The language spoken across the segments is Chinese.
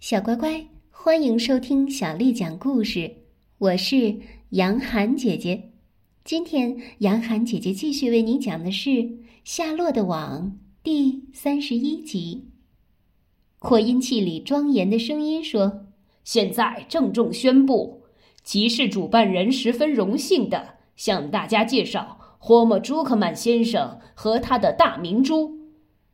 小乖乖，欢迎收听小丽讲故事。我是杨涵姐姐。今天，杨涵姐姐继续为你讲的是《夏洛的网》第三十一集。扩音器里庄严的声音说：“现在郑重宣布，集市主办人十分荣幸的向大家介绍霍莫朱克曼先生和他的大明珠。”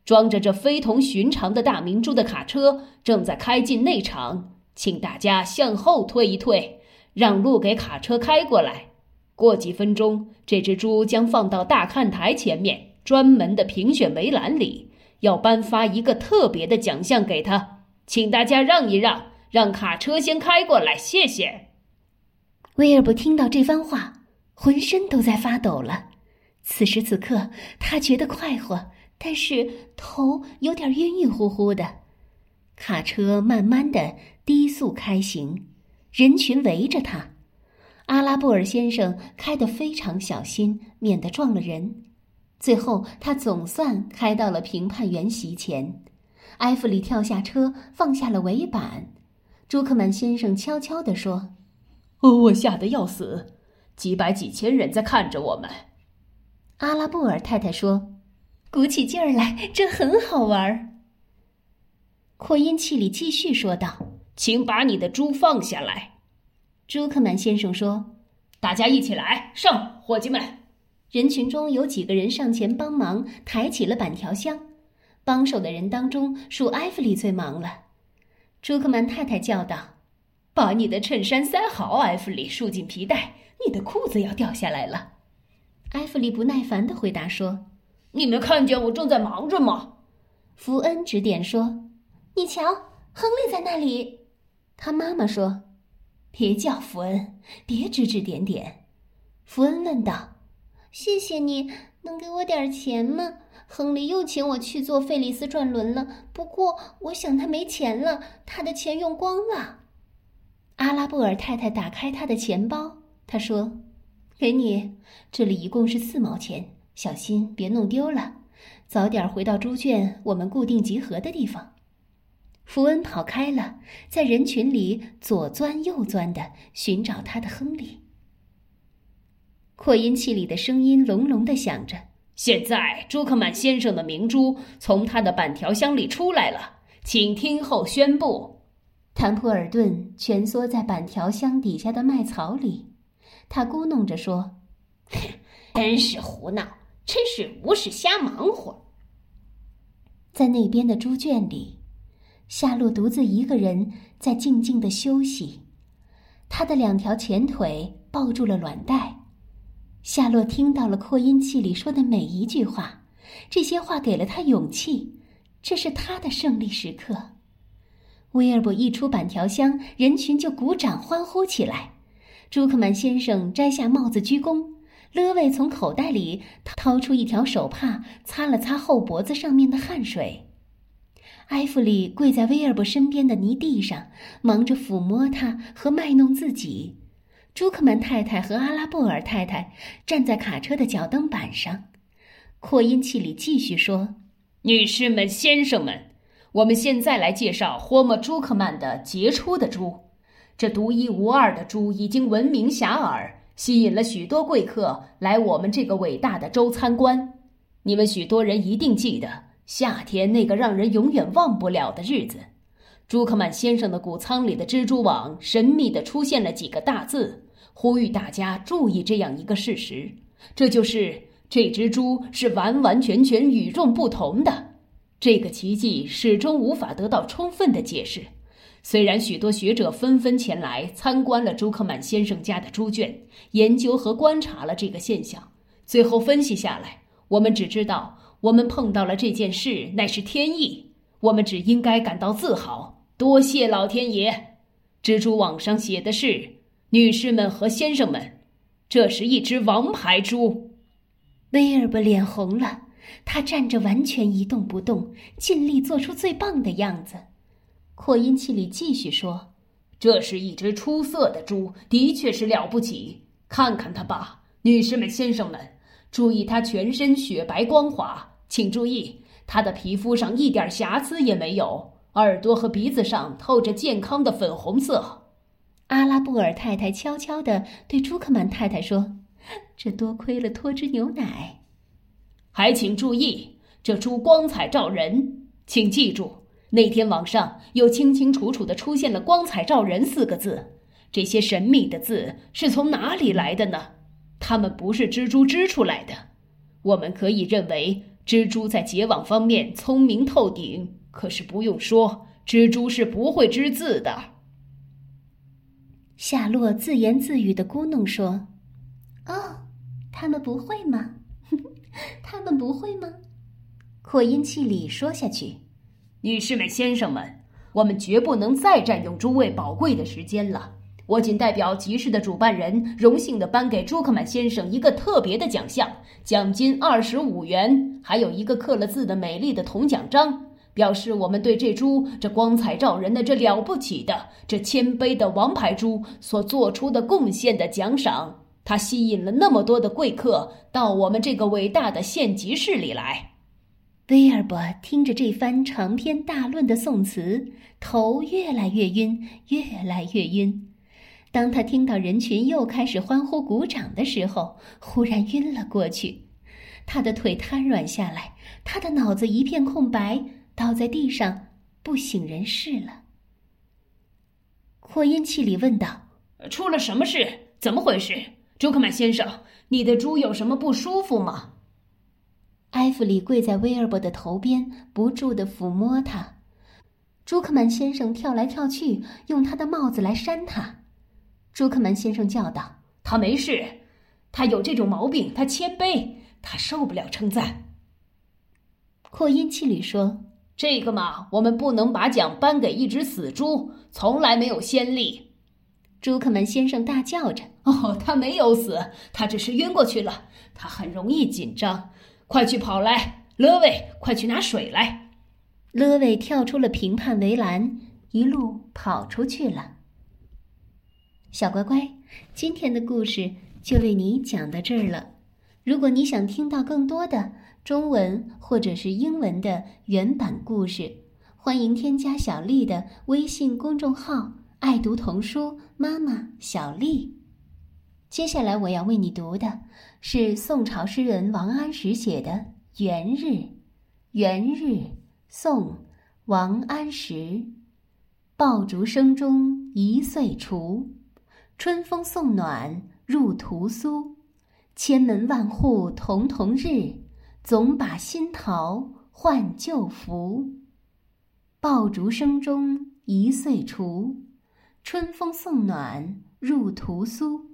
装着这非同寻常的大明珠的卡车正在开进内场，请大家向后退一退，让路给卡车开过来。过几分钟，这只猪将放到大看台前面专门的评选围栏里，要颁发一个特别的奖项给他，请大家让一让，让卡车先开过来，谢谢。威尔伯听到这番话，浑身都在发抖了。此时此刻，他觉得快活。但是头有点晕晕乎乎的，卡车慢慢的低速开行，人群围着他。阿拉布尔先生开得非常小心，免得撞了人。最后，他总算开到了评判员席前。埃弗里跳下车，放下了围板。朱克曼先生悄悄地说：“哦，我吓得要死，几百几千人在看着我们。”阿拉布尔太太说。鼓起劲儿来，这很好玩儿。扩音器里继续说道：“请把你的猪放下来。”朱克曼先生说：“大家一起来，上，伙计们！”人群中有几个人上前帮忙抬起了板条箱。帮手的人当中，数埃弗里最忙了。朱克曼太太叫道：“把你的衬衫塞好，埃弗里，束紧皮带，你的裤子要掉下来了。”埃弗里不耐烦的回答说。你们看见我正在忙着吗？福恩指点说：“你瞧，亨利在那里。”他妈妈说：“别叫福恩，别指指点点。”福恩问道：“谢谢你能给我点钱吗？亨利又请我去坐费利斯转轮了，不过我想他没钱了，他的钱用光了。”阿拉布尔太太打开他的钱包，他说：“给你，这里一共是四毛钱。”小心别弄丢了，早点回到猪圈，我们固定集合的地方。福恩跑开了，在人群里左钻右钻的寻找他的亨利。扩音器里的声音隆隆的响着：“现在朱克曼先生的明珠从他的板条箱里出来了，请听候宣布。”坦普尔顿蜷缩在板条箱底下的麦草里，他咕哝着说：“ 真是胡闹。”真是无事瞎忙活。在那边的猪圈里，夏洛独自一个人在静静的休息，他的两条前腿抱住了卵袋。夏洛听到了扩音器里说的每一句话，这些话给了他勇气，这是他的胜利时刻。威尔伯一出板条箱，人群就鼓掌欢呼起来。朱克曼先生摘下帽子鞠躬。勒维从口袋里掏出一条手帕，擦了擦后脖子上面的汗水。埃弗里跪在威尔伯身边的泥地上，忙着抚摸他和卖弄自己。朱克曼太太和阿拉布尔太太站在卡车的脚蹬板上。扩音器里继续说：“女士们、先生们，我们现在来介绍霍莫朱克曼的杰出的猪。这独一无二的猪已经闻名遐迩。”吸引了许多贵客来我们这个伟大的州参观。你们许多人一定记得夏天那个让人永远忘不了的日子。朱克曼先生的谷仓里的蜘蛛网神秘地出现了几个大字，呼吁大家注意这样一个事实：这就是这只猪是完完全全与众不同的。这个奇迹始终无法得到充分的解释。虽然许多学者纷纷前来参观了朱克曼先生家的猪圈，研究和观察了这个现象，最后分析下来，我们只知道我们碰到了这件事乃是天意，我们只应该感到自豪，多谢老天爷。蜘蛛网上写的是：“女士们和先生们，这是一只王牌猪。”威尔伯脸红了，他站着完全一动不动，尽力做出最棒的样子。扩音器里继续说：“这是一只出色的猪，的确是了不起。看看它吧，女士们、先生们，注意它全身雪白光滑，请注意它的皮肤上一点瑕疵也没有。耳朵和鼻子上透着健康的粉红色。阿拉布尔太太悄悄地对朱克曼太太说：“这多亏了脱脂牛奶。”还请注意，这猪光彩照人。请记住，那天网上又清清楚楚的出现了“光彩照人”四个字。这些神秘的字是从哪里来的呢？它们不是蜘蛛织出来的。我们可以认为蜘蛛在结网方面聪明透顶，可是不用说，蜘蛛是不会织字的。夏洛自言自语的咕哝说：“哦，他们不会吗？他们不会吗？”扩音器里说下去：“女士们、先生们，我们绝不能再占用诸位宝贵的时间了。我仅代表集市的主办人，荣幸的颁给朱克曼先生一个特别的奖项，奖金二十五元，还有一个刻了字的美丽的铜奖章。”表示我们对这株这光彩照人的这了不起的这谦卑的王牌猪所做出的贡献的奖赏，它吸引了那么多的贵客到我们这个伟大的县集市里来。威尔伯听着这番长篇大论的宋词，头越来越晕，越来越晕。当他听到人群又开始欢呼鼓掌的时候，忽然晕了过去，他的腿瘫软下来，他的脑子一片空白。倒在地上，不省人事了。扩音器里问道：“出了什么事？怎么回事？朱克曼先生，你的猪有什么不舒服吗？”埃弗里跪在威尔伯的头边，不住地抚摸他。朱克曼先生跳来跳去，用他的帽子来扇他。朱克曼先生叫道：“他没事，他有这种毛病，他谦卑，他受不了称赞。”扩音器里说。这个嘛，我们不能把奖颁给一只死猪，从来没有先例。朱克曼先生大叫着：“哦，他没有死，他只是晕过去了。他很容易紧张。快去跑来，勒维，快去拿水来。”勒维跳出了评判围栏，一路跑出去了。小乖乖，今天的故事就为你讲到这儿了。如果你想听到更多的，中文或者是英文的原版故事，欢迎添加小丽的微信公众号“爱读童书妈妈小丽”。接下来我要为你读的是宋朝诗人王安石写的《元日》。元日，宋·王安石。爆竹声中一岁除，春风送暖入屠苏。千门万户曈曈日。总把新桃换旧符，爆竹声中一岁除，春风送暖入屠苏。